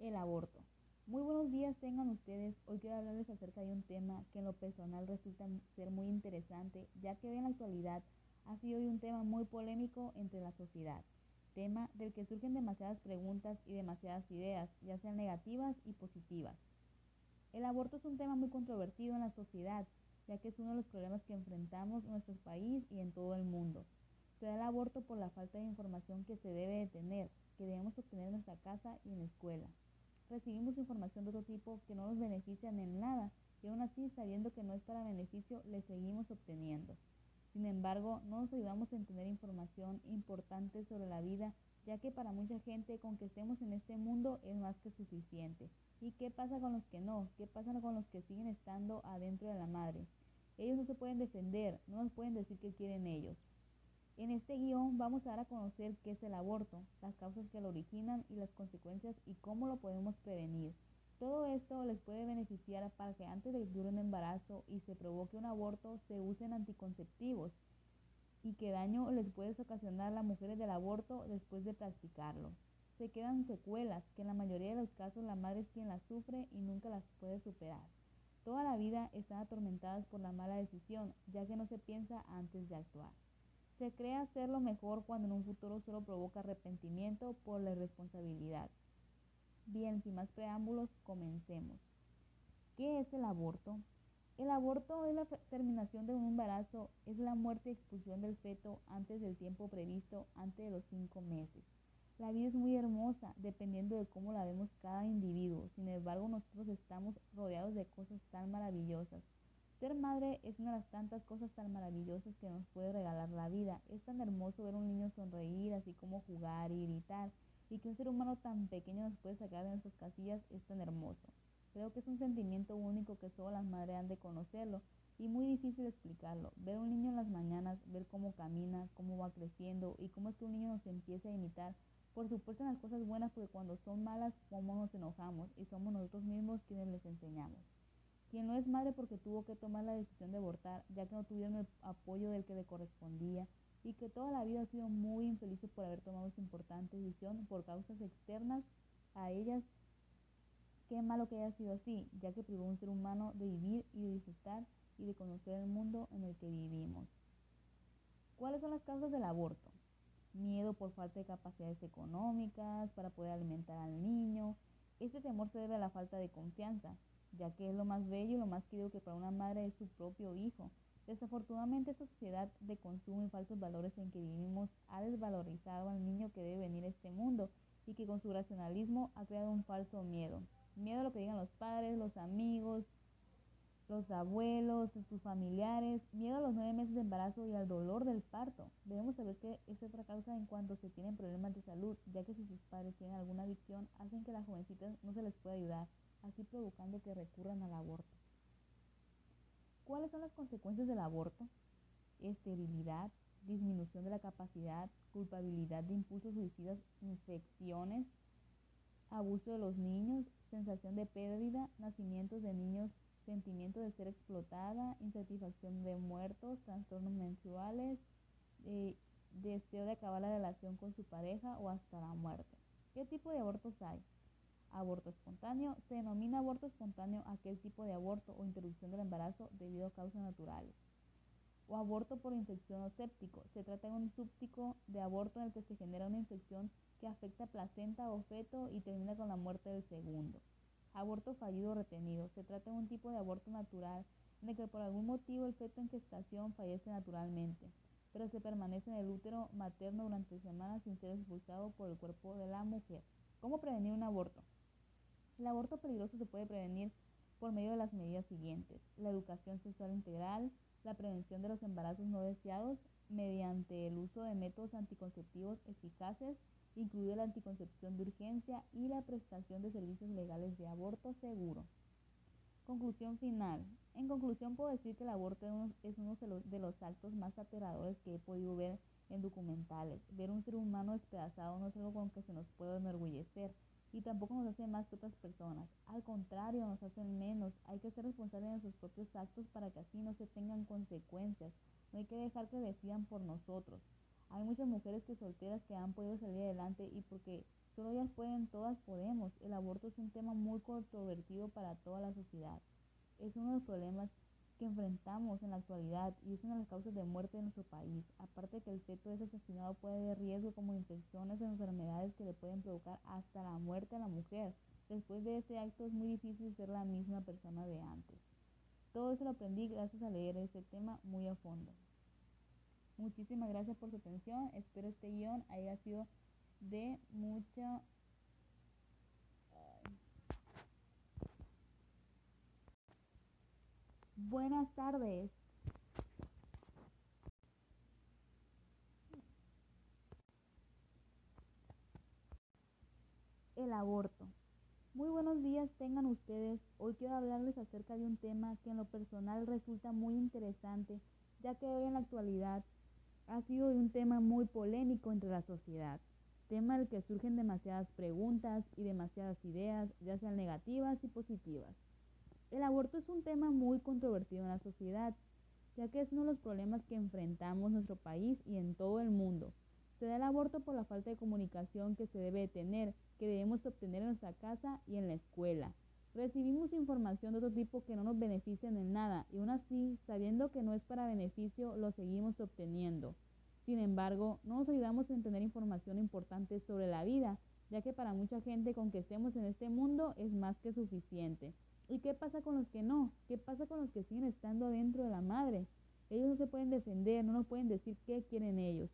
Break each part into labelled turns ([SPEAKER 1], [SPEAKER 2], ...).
[SPEAKER 1] El aborto. Muy buenos días tengan ustedes. Hoy quiero hablarles acerca de un tema que en lo personal resulta ser muy interesante, ya que en la actualidad ha sido un tema muy polémico entre la sociedad, tema del que surgen demasiadas preguntas y demasiadas ideas, ya sean negativas y positivas. El aborto es un tema muy controvertido en la sociedad, ya que es uno de los problemas que enfrentamos en nuestro país y en todo el mundo. Se da el aborto por la falta de información que se debe de tener, que debemos obtener en nuestra casa y en la escuela. Recibimos información de otro tipo que no nos benefician en nada y aún así, sabiendo que no es para beneficio, le seguimos obteniendo. Sin embargo, no nos ayudamos en tener información importante sobre la vida, ya que para mucha gente con que estemos en este mundo es más que suficiente. ¿Y qué pasa con los que no? ¿Qué pasa con los que siguen estando adentro de la madre? Ellos no se pueden defender, no nos pueden decir qué quieren ellos. En este guion vamos a dar a conocer qué es el aborto, las causas que lo originan y las consecuencias y cómo lo podemos prevenir. Todo esto les puede beneficiar para que antes de que dure un embarazo y se provoque un aborto se usen anticonceptivos y qué daño les puede ocasionar a las mujeres del aborto después de practicarlo. Se quedan secuelas que en la mayoría de los casos la madre es quien las sufre y nunca las puede superar. Toda la vida están atormentadas por la mala decisión, ya que no se piensa antes de actuar. Se cree hacerlo mejor cuando en un futuro solo provoca arrepentimiento por la irresponsabilidad. Bien, sin más preámbulos, comencemos. ¿Qué es el aborto? El aborto es la terminación de un embarazo, es la muerte y expulsión del feto antes del tiempo previsto, antes de los cinco meses. La vida es muy hermosa, dependiendo de cómo la vemos cada individuo. Sin embargo, nosotros estamos rodeados de cosas tan maravillosas. Ser madre es una de las tantas cosas tan maravillosas que nos puede regalar la vida. Es tan hermoso ver a un niño sonreír, así como jugar y gritar, y que un ser humano tan pequeño nos puede sacar de nuestras casillas es tan hermoso. Creo que es un sentimiento único que solo las madres han de conocerlo y muy difícil explicarlo. Ver a un niño en las mañanas, ver cómo camina, cómo va creciendo y cómo es que un niño nos empieza a imitar. Por supuesto en las cosas buenas, porque cuando son malas, cómo nos enojamos y somos nosotros mismos quienes les enseñamos quien no es madre porque tuvo que tomar la decisión de abortar, ya que no tuvieron el apoyo del que le correspondía, y que toda la vida ha sido muy infeliz por haber tomado esa importante decisión por causas externas a ellas. Qué malo que haya sido así, ya que privó a un ser humano de vivir y de disfrutar y de conocer el mundo en el que vivimos. ¿Cuáles son las causas del aborto? Miedo por falta de capacidades económicas para poder alimentar al niño. Este temor se debe a la falta de confianza, ya que es lo más bello y lo más querido que para una madre es su propio hijo. Desafortunadamente esta sociedad de consumo y falsos valores en que vivimos ha desvalorizado al niño que debe venir a este mundo y que con su racionalismo ha creado un falso miedo. Miedo a lo que digan los padres, los amigos, los abuelos, sus familiares, miedo a los nueve meses de embarazo y al dolor del parto. Debemos saber que es otra causa en cuanto se tienen problemas de salud, ya que si sus padres tienen alguna adicción, hacen que las jovencitas no se les pueda ayudar así provocando que recurran al aborto. ¿Cuáles son las consecuencias del aborto? Esterilidad, disminución de la capacidad, culpabilidad de impulsos suicidas, infecciones, abuso de los niños, sensación de pérdida, nacimientos de niños, sentimiento de ser explotada, insatisfacción de muertos, trastornos menstruales, eh, deseo de acabar la relación con su pareja o hasta la muerte. ¿Qué tipo de abortos hay? Aborto espontáneo. Se denomina aborto espontáneo aquel tipo de aborto o interrupción del embarazo debido a causas naturales. O aborto por infección o séptico. Se trata de un súptico de aborto en el que se genera una infección que afecta placenta o feto y termina con la muerte del segundo. Aborto fallido o retenido. Se trata de un tipo de aborto natural en el que por algún motivo el feto en gestación fallece naturalmente, pero se permanece en el útero materno durante semanas sin ser expulsado por el cuerpo de la mujer. ¿Cómo prevenir un aborto? El aborto peligroso se puede prevenir por medio de las medidas siguientes. La educación sexual integral, la prevención de los embarazos no deseados mediante el uso de métodos anticonceptivos eficaces, incluida la anticoncepción de urgencia y la prestación de servicios legales de aborto seguro. Conclusión final. En conclusión puedo decir que el aborto es uno de los actos más aterradores que he podido ver en documentales. Ver un ser humano despedazado no es algo con que se nos puede enorgullecer y tampoco nos hace más que otras personas. Al contrario, nos hacen menos. Hay que ser responsables de nuestros propios actos para que así no se tengan consecuencias. No hay que dejar que decidan por nosotros. Hay muchas mujeres que solteras que han podido salir adelante y porque Solo ellas pueden, todas podemos. El aborto es un tema muy controvertido para toda la sociedad. Es uno de los problemas que enfrentamos en la actualidad y es una de las causas de muerte de nuestro país. Aparte que el feto es asesinado puede haber riesgo como infecciones o enfermedades que le pueden provocar hasta la muerte a la mujer. Después de este acto es muy difícil ser la misma persona de antes. Todo eso lo aprendí gracias a leer este tema muy a fondo. Muchísimas gracias por su atención. Espero este guion haya sido de mucha... Buenas tardes. El aborto. Muy buenos días tengan ustedes. Hoy quiero hablarles acerca de un tema que en lo personal resulta muy interesante, ya que hoy en la actualidad ha sido un tema muy polémico entre la sociedad, tema del que surgen demasiadas preguntas y demasiadas ideas, ya sean negativas y positivas. El aborto es un tema muy controvertido en la sociedad, ya que es uno de los problemas que enfrentamos en nuestro país y en todo el mundo. Se da el aborto por la falta de comunicación que se debe tener, que debemos obtener en nuestra casa y en la escuela. Recibimos información de otro tipo que no nos beneficia en nada y aún así, sabiendo que no es para beneficio, lo seguimos obteniendo. Sin embargo, no nos ayudamos en tener información importante sobre la vida, ya que para mucha gente con que estemos en este mundo es más que suficiente. ¿Y qué pasa con los que no? ¿Qué pasa con los que siguen estando dentro de la madre? Ellos no se pueden defender, no nos pueden decir qué quieren ellos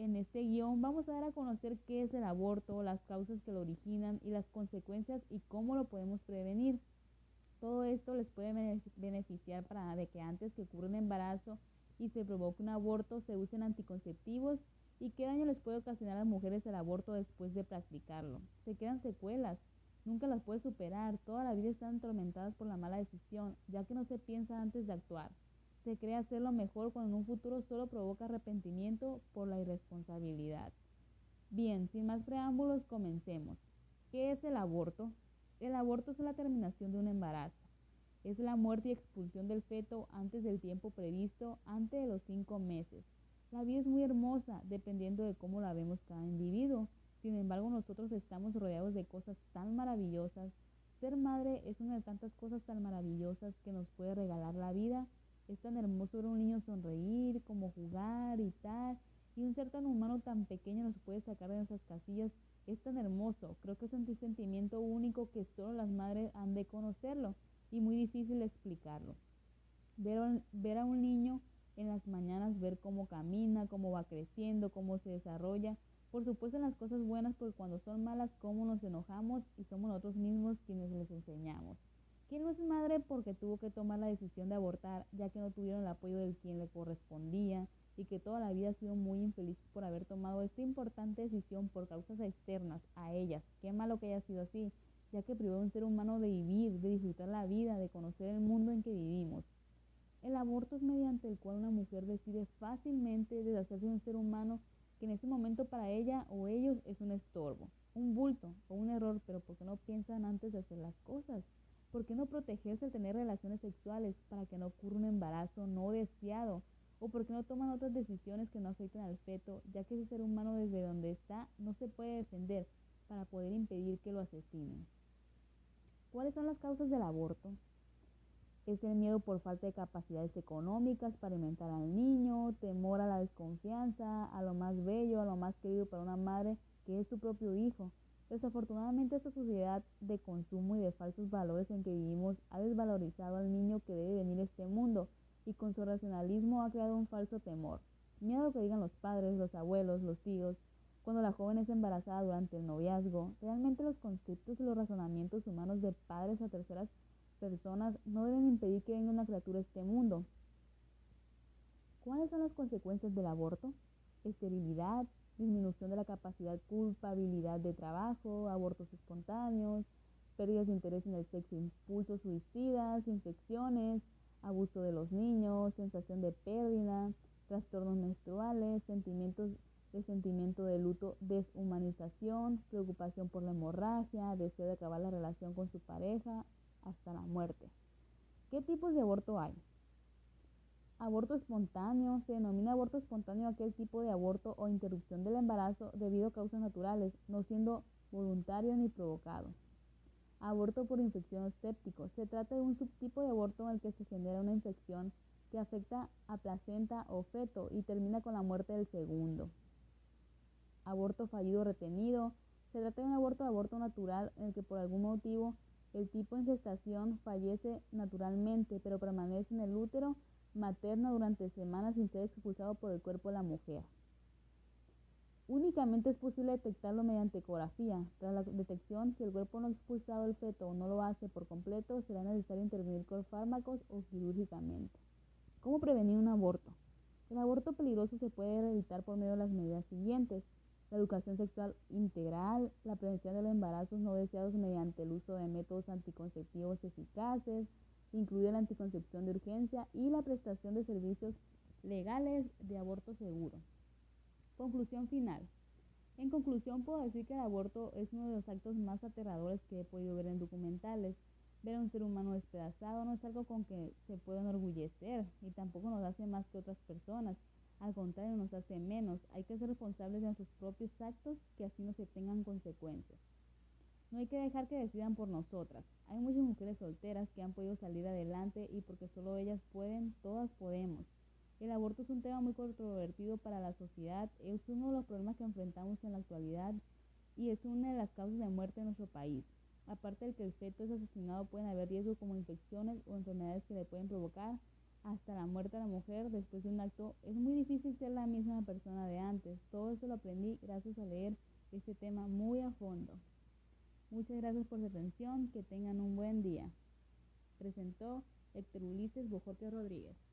[SPEAKER 1] en este guion vamos a dar a conocer qué es el aborto, las causas que lo originan y las consecuencias y cómo lo podemos prevenir. Todo esto les puede beneficiar para de que antes que ocurra un embarazo y se provoque un aborto se usen anticonceptivos y qué daño les puede ocasionar a las mujeres el aborto después de practicarlo. Se quedan secuelas, nunca las puede superar, toda la vida están atormentadas por la mala decisión, ya que no se piensa antes de actuar se cree hacerlo mejor cuando en un futuro solo provoca arrepentimiento por la irresponsabilidad. Bien, sin más preámbulos, comencemos. ¿Qué es el aborto? El aborto es la terminación de un embarazo. Es la muerte y expulsión del feto antes del tiempo previsto, antes de los cinco meses. La vida es muy hermosa, dependiendo de cómo la vemos cada individuo. Sin embargo, nosotros estamos rodeados de cosas tan maravillosas. Ser madre es una de tantas cosas tan maravillosas que nos puede regalar la vida es tan hermoso ver a un niño sonreír, como jugar y tal. Y un ser tan humano tan pequeño nos puede sacar de nuestras casillas. Es tan hermoso. Creo que es un sentimiento único que solo las madres han de conocerlo y muy difícil explicarlo. Ver, ver a un niño en las mañanas, ver cómo camina, cómo va creciendo, cómo se desarrolla. Por supuesto en las cosas buenas, porque cuando son malas, cómo nos enojamos y somos nosotros mismos quienes les enseñamos. ¿Quién no es madre porque tuvo que tomar la decisión de abortar, ya que no tuvieron el apoyo del quien le correspondía y que toda la vida ha sido muy infeliz por haber tomado esta importante decisión por causas externas a ellas? Qué malo que haya sido así, ya que privó a un ser humano de vivir, de disfrutar la vida, de conocer el mundo en que vivimos. El aborto es mediante el cual una mujer decide fácilmente deshacerse de un ser humano que en ese momento para ella o ellos es un estorbo, un bulto o un error, pero porque no piensan antes de hacer las cosas. ¿Por qué no protegerse al tener relaciones sexuales para que no ocurra un embarazo no deseado? ¿O por qué no toman otras decisiones que no afecten al feto, ya que ese ser humano desde donde está no se puede defender para poder impedir que lo asesinen? ¿Cuáles son las causas del aborto? Es el miedo por falta de capacidades económicas para alimentar al niño, temor a la desconfianza, a lo más bello, a lo más querido para una madre que es su propio hijo, Desafortunadamente esta sociedad de consumo y de falsos valores en que vivimos ha desvalorizado al niño que debe venir a este mundo y con su racionalismo ha creado un falso temor. Miedo a lo que digan los padres, los abuelos, los tíos, cuando la joven es embarazada durante el noviazgo. Realmente los conceptos y los razonamientos humanos de padres a terceras personas no deben impedir que venga una criatura a este mundo. ¿Cuáles son las consecuencias del aborto? Esterilidad, disminución de la capacidad, culpabilidad de trabajo, abortos espontáneos, pérdidas de interés en el sexo, impulsos suicidas, infecciones, abuso de los niños, sensación de pérdida, trastornos menstruales, sentimientos de sentimiento de luto, deshumanización, preocupación por la hemorragia, deseo de acabar la relación con su pareja, hasta la muerte. ¿Qué tipos de aborto hay? Aborto espontáneo. Se denomina aborto espontáneo aquel tipo de aborto o interrupción del embarazo debido a causas naturales, no siendo voluntario ni provocado. Aborto por infección séptico. Se trata de un subtipo de aborto en el que se genera una infección que afecta a placenta o feto y termina con la muerte del segundo. Aborto fallido retenido. Se trata de un aborto aborto natural en el que por algún motivo el tipo en gestación fallece naturalmente, pero permanece en el útero materno durante semanas sin ser expulsado por el cuerpo de la mujer. Únicamente es posible detectarlo mediante ecografía. Tras la detección, si el cuerpo no ha expulsado el feto o no lo hace por completo, será necesario intervenir con fármacos o quirúrgicamente. ¿Cómo prevenir un aborto? El aborto peligroso se puede evitar por medio de las medidas siguientes. La educación sexual integral, la prevención de los embarazos no deseados mediante el uso de métodos anticonceptivos eficaces, incluida la anticoncepción de urgencia y la prestación de servicios legales de aborto seguro. Conclusión final. En conclusión, puedo decir que el aborto es uno de los actos más aterradores que he podido ver en documentales. Ver a un ser humano despedazado no es algo con que se pueda enorgullecer y tampoco nos hace más que otras personas. Al contrario, nos hace menos. Hay que ser responsables de nuestros propios actos que así no se tengan consecuencias. No hay que dejar que decidan por nosotras. Hay muchas mujeres solteras que han podido salir adelante y porque solo ellas pueden, todas podemos. El aborto es un tema muy controvertido para la sociedad, es uno de los problemas que enfrentamos en la actualidad y es una de las causas de muerte en nuestro país. Aparte de que el feto es asesinado, pueden haber riesgos como infecciones o enfermedades que le pueden provocar hasta la muerte a la mujer después de un acto. Es muy difícil ser la misma persona de antes. Todo eso lo aprendí gracias a leer este tema muy a fondo. Muchas gracias por su atención. Que tengan un buen día. Presentó Héctor Ulises Rodríguez.